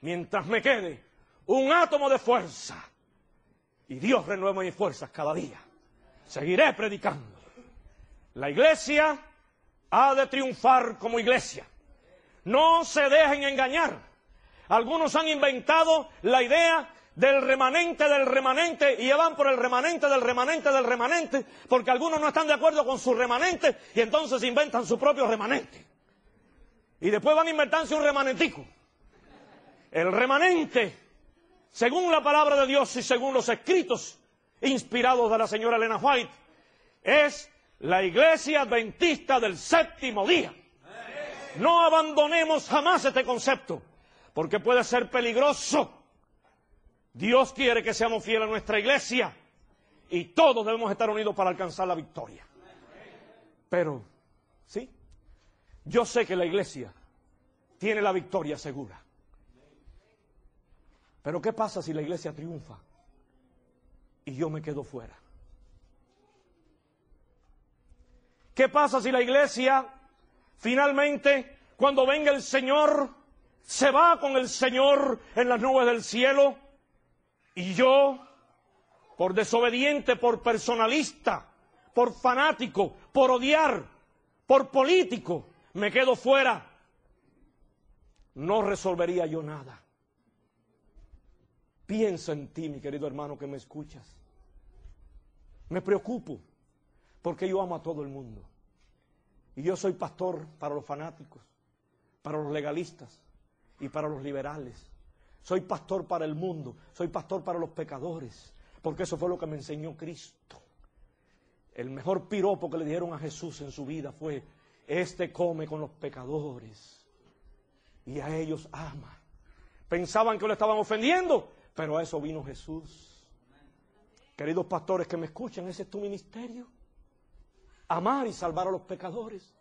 mientras me quede un átomo de fuerza. Y Dios renueva mis fuerzas cada día. Seguiré predicando. La iglesia ha de triunfar como iglesia. No se dejen engañar. Algunos han inventado la idea del remanente del remanente y van por el remanente del remanente del remanente porque algunos no están de acuerdo con su remanente y entonces inventan su propio remanente. Y después van a inventarse un remanentico. El remanente, según la palabra de Dios y según los escritos inspirados de la señora Elena White, es la iglesia adventista del séptimo día. No abandonemos jamás este concepto, porque puede ser peligroso. Dios quiere que seamos fieles a nuestra iglesia y todos debemos estar unidos para alcanzar la victoria. Pero, sí, yo sé que la iglesia tiene la victoria segura. Pero ¿qué pasa si la iglesia triunfa y yo me quedo fuera? ¿Qué pasa si la iglesia finalmente, cuando venga el Señor, se va con el Señor en las nubes del cielo y yo, por desobediente, por personalista, por fanático, por odiar, por político, me quedo fuera? No resolvería yo nada. Pienso en ti, mi querido hermano, que me escuchas. Me preocupo porque yo amo a todo el mundo. Y yo soy pastor para los fanáticos, para los legalistas y para los liberales. Soy pastor para el mundo, soy pastor para los pecadores, porque eso fue lo que me enseñó Cristo. El mejor piropo que le dieron a Jesús en su vida fue, este come con los pecadores y a ellos ama. Pensaban que lo estaban ofendiendo, pero a eso vino Jesús. Queridos pastores que me escuchan, ese es tu ministerio amar y salvar a los pecadores.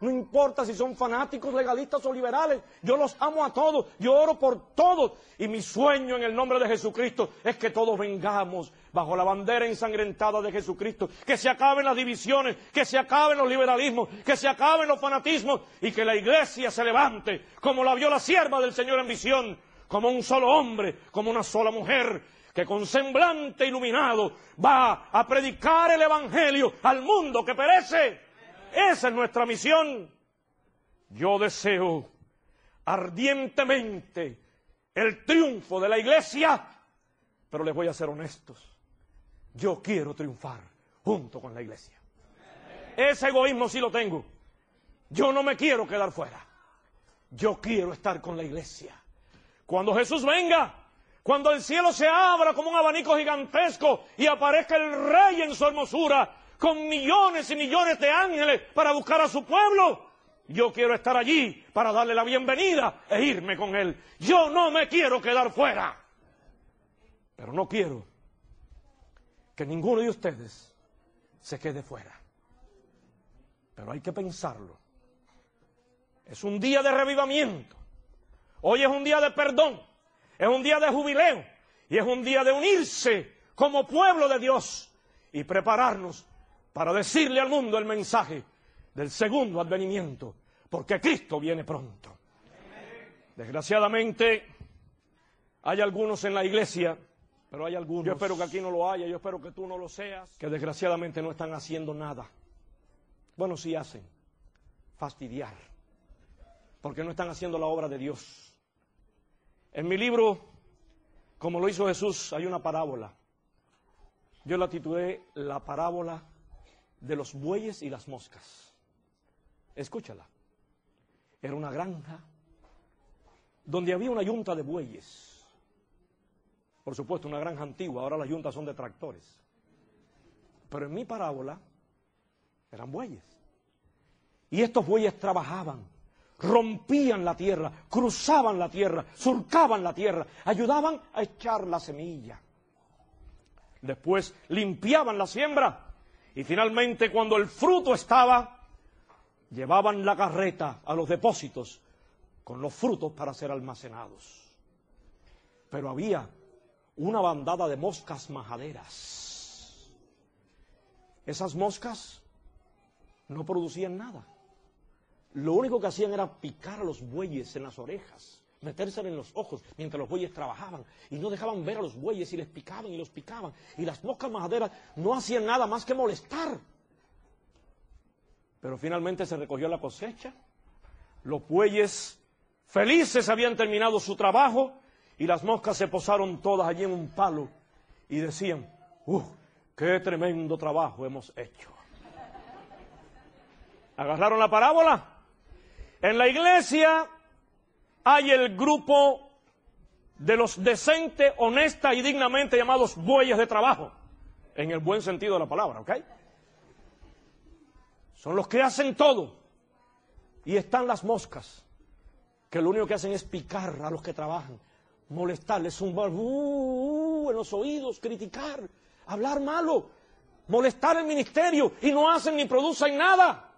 No importa si son fanáticos, legalistas o liberales, yo los amo a todos, yo oro por todos. Y mi sueño en el nombre de Jesucristo es que todos vengamos bajo la bandera ensangrentada de Jesucristo, que se acaben las divisiones, que se acaben los liberalismos, que se acaben los fanatismos y que la iglesia se levante como la vio la sierva del Señor en visión, como un solo hombre, como una sola mujer, que con semblante iluminado va a predicar el Evangelio al mundo que perece. Esa es nuestra misión. Yo deseo ardientemente el triunfo de la iglesia, pero les voy a ser honestos. Yo quiero triunfar junto con la iglesia. Ese egoísmo sí lo tengo. Yo no me quiero quedar fuera. Yo quiero estar con la iglesia. Cuando Jesús venga, cuando el cielo se abra como un abanico gigantesco y aparezca el rey en su hermosura, con millones y millones de ángeles para buscar a su pueblo, yo quiero estar allí para darle la bienvenida e irme con él. Yo no me quiero quedar fuera. Pero no quiero que ninguno de ustedes se quede fuera. Pero hay que pensarlo. Es un día de revivamiento. Hoy es un día de perdón. Es un día de jubileo. Y es un día de unirse como pueblo de Dios y prepararnos para decirle al mundo el mensaje del segundo advenimiento, porque Cristo viene pronto. Desgraciadamente, hay algunos en la iglesia, pero hay algunos, yo espero que aquí no lo haya, yo espero que tú no lo seas, que desgraciadamente no están haciendo nada. Bueno, sí hacen, fastidiar, porque no están haciendo la obra de Dios. En mi libro, como lo hizo Jesús, hay una parábola. Yo la titulé La parábola de los bueyes y las moscas. Escúchala. Era una granja donde había una yunta de bueyes. Por supuesto, una granja antigua, ahora las yuntas son de tractores. Pero en mi parábola eran bueyes. Y estos bueyes trabajaban, rompían la tierra, cruzaban la tierra, surcaban la tierra, ayudaban a echar la semilla. Después limpiaban la siembra y finalmente cuando el fruto estaba, llevaban la carreta a los depósitos con los frutos para ser almacenados. Pero había una bandada de moscas majaderas. Esas moscas no producían nada. Lo único que hacían era picar a los bueyes en las orejas, meterse en los ojos mientras los bueyes trabajaban y no dejaban ver a los bueyes y les picaban y los picaban. Y las moscas majaderas no hacían nada más que molestar. Pero finalmente se recogió la cosecha, los bueyes felices habían terminado su trabajo y las moscas se posaron todas allí en un palo y decían, ¡uh! ¡Qué tremendo trabajo hemos hecho! ¿Agarraron la parábola? En la iglesia hay el grupo de los decentes, honesta y dignamente llamados bueyes de trabajo, en el buen sentido de la palabra, ¿ok? Son los que hacen todo. Y están las moscas, que lo único que hacen es picar a los que trabajan, molestarles, zumbar uh, en los oídos, criticar, hablar malo, molestar el ministerio y no hacen ni producen nada.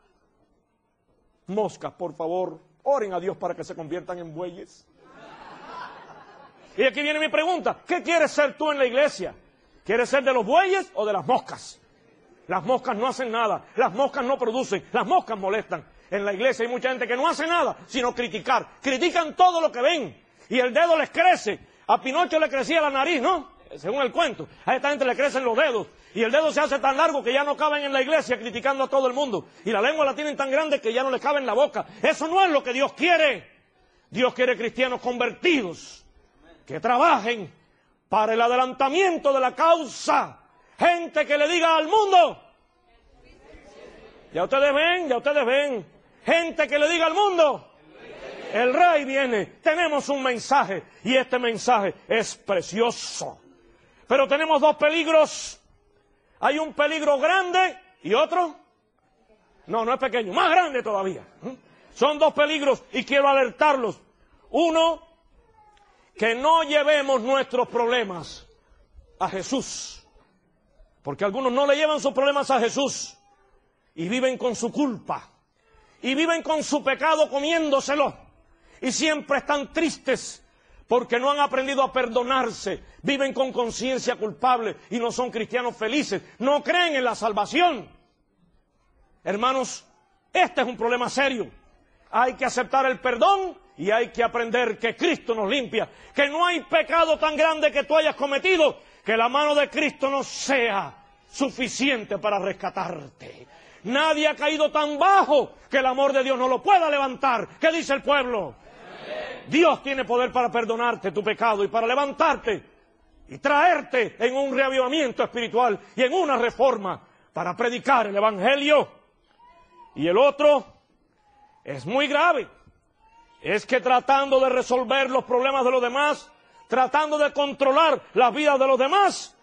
Moscas, por favor, oren a Dios para que se conviertan en bueyes. Y aquí viene mi pregunta, ¿qué quieres ser tú en la iglesia? ¿Quieres ser de los bueyes o de las moscas? Las moscas no hacen nada, las moscas no producen, las moscas molestan. En la iglesia hay mucha gente que no hace nada, sino criticar. Critican todo lo que ven y el dedo les crece. A Pinocho le crecía la nariz, ¿no? Según el cuento. A esta gente le crecen los dedos y el dedo se hace tan largo que ya no caben en la iglesia criticando a todo el mundo. Y la lengua la tienen tan grande que ya no le cabe en la boca. Eso no es lo que Dios quiere. Dios quiere cristianos convertidos que trabajen para el adelantamiento de la causa. Gente que le diga al mundo. Ya ustedes ven, ya ustedes ven. Gente que le diga al mundo. El rey viene. Tenemos un mensaje y este mensaje es precioso. Pero tenemos dos peligros hay un peligro grande y otro. No, no es pequeño, más grande todavía. Son dos peligros y quiero alertarlos. Uno, que no llevemos nuestros problemas a Jesús. Porque algunos no le llevan sus problemas a Jesús y viven con su culpa. Y viven con su pecado comiéndoselo. Y siempre están tristes porque no han aprendido a perdonarse, viven con conciencia culpable y no son cristianos felices, no creen en la salvación. Hermanos, este es un problema serio. Hay que aceptar el perdón Y hay que aprender que Cristo nos limpia, que no hay pecado tan grande que tú hayas cometido, que la mano de Cristo no sea suficiente para rescatarte. Nadie ha caído tan bajo que el amor de Dios no lo pueda levantar. ¿Qué dice el pueblo? Dios tiene poder para perdonarte tu pecado y para levantarte y traerte en un reavivamiento espiritual y en una reforma para predicar el Evangelio. Y el otro es muy grave. Es que tratando de resolver los problemas de los demás, tratando de controlar la vida de los demás,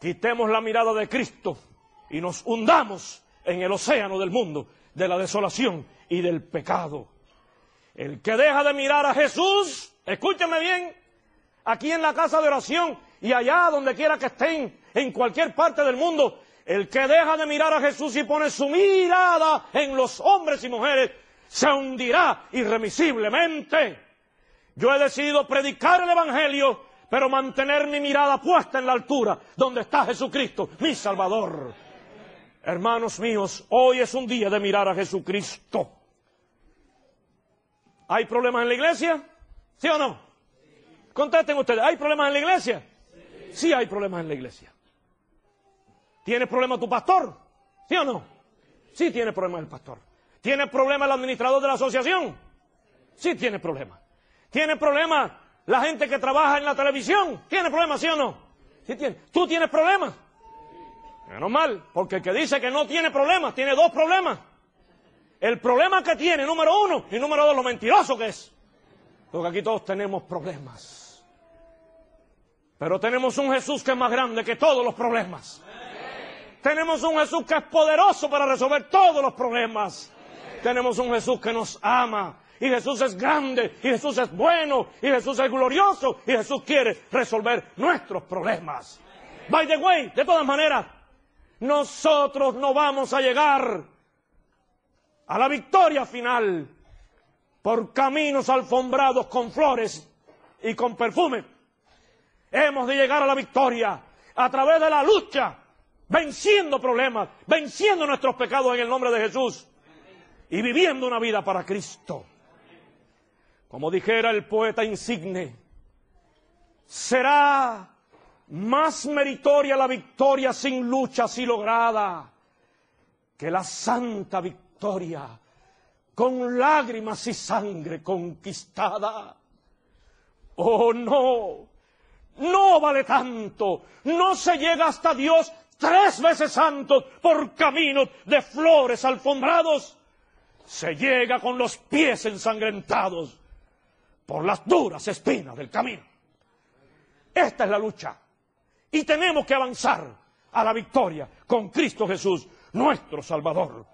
quitemos la mirada de Cristo y nos hundamos en el océano del mundo, de la desolación y del pecado. El que deja de mirar a Jesús, escúcheme bien, aquí en la casa de oración y allá donde quiera que estén, en cualquier parte del mundo, el que deja de mirar a Jesús y pone su mirada en los hombres y mujeres, se hundirá irremisiblemente. Yo he decidido predicar el Evangelio, pero mantener mi mirada puesta en la altura donde está Jesucristo, mi Salvador. Hermanos míos, hoy es un día de mirar a Jesucristo. ¿Hay problemas en la iglesia? ¿Sí o no? Contesten ustedes, ¿hay problemas en la iglesia? Sí hay problemas en la iglesia. ¿Tiene problema tu pastor? ¿Sí o no? Sí tiene problema el pastor. ¿Tiene problema el administrador de la asociación? Sí tiene problema. ¿Tiene problema la gente que trabaja en la televisión? ¿Tiene problema, sí o no? Sí tiene. ¿Tú tienes problemas? Menos mal, porque el que dice que no tiene problemas, tiene dos problemas. El problema que tiene, número uno, y número dos, lo mentiroso que es. Porque aquí todos tenemos problemas. Pero tenemos un Jesús que es más grande que todos los problemas. Tenemos un Jesús que es poderoso para resolver todos los problemas. Tenemos un Jesús que nos ama. Y Jesús es grande, y Jesús es bueno, y Jesús es glorioso, y Jesús quiere resolver nuestros problemas. By the way, de todas maneras, nosotros no vamos a llegar a la victoria final por caminos alfombrados con flores y con perfume. Hemos de llegar a la victoria a través de la lucha, venciendo problemas, venciendo nuestros pecados en el nombre de Jesús y viviendo una vida para Cristo. Como dijera el poeta insigne, será más meritoria la victoria sin lucha así lograda que la santa victoria con lágrimas y sangre conquistada. Oh, no, no vale tanto, no se llega hasta Dios tres veces santos por caminos de flores alfombrados. Se llega con los pies ensangrentados por las duras espinas del camino. Esta es la lucha. Y tenemos que avanzar a la victoria con Cristo Jesús, nuestro Salvador.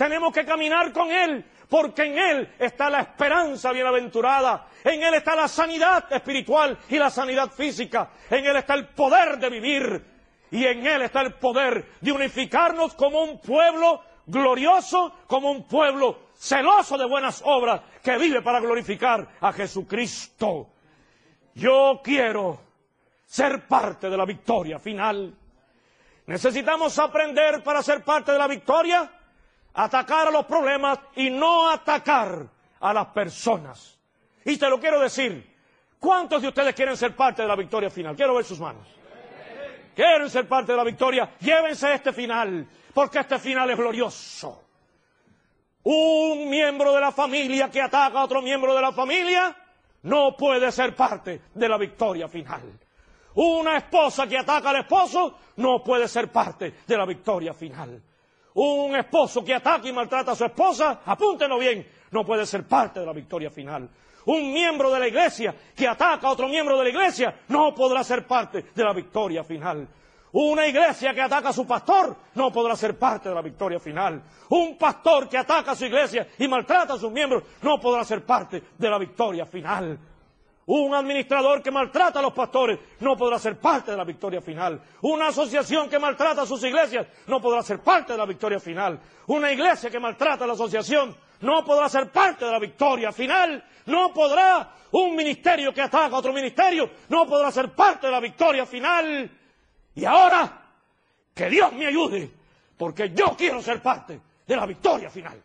Tenemos que caminar con Él, porque en Él está la esperanza bienaventurada, en Él está la sanidad espiritual y la sanidad física, en Él está el poder de vivir y en Él está el poder de unificarnos como un pueblo glorioso, como un pueblo celoso de buenas obras que vive para glorificar a Jesucristo. Yo quiero ser parte de la victoria final. Necesitamos aprender para ser parte de la victoria atacar a los problemas y no atacar a las personas. Y te lo quiero decir, ¿cuántos de ustedes quieren ser parte de la victoria final? Quiero ver sus manos. ¿Quieren ser parte de la victoria? Llévense este final, porque este final es glorioso. Un miembro de la familia que ataca a otro miembro de la familia no puede ser parte de la victoria final. Una esposa que ataca al esposo no puede ser parte de la victoria final. Un esposo que ataca y maltrata a su esposa, apúntenlo bien, no puede ser parte de la victoria final. Un miembro de la iglesia que ataca a otro miembro de la iglesia no podrá ser parte de la victoria final. Una iglesia que ataca a su pastor no podrá ser parte de la victoria final. Un pastor que ataca a su iglesia y maltrata a sus miembros no podrá ser parte de la victoria final. Un administrador que maltrata a los pastores no podrá ser parte de la victoria final. Una asociación que maltrata a sus iglesias no podrá ser parte de la victoria final. Una iglesia que maltrata a la asociación no podrá ser parte de la victoria final. No podrá. Un ministerio que ataca a otro ministerio no podrá ser parte de la victoria final. Y ahora, que Dios me ayude, porque yo quiero ser parte de la victoria final.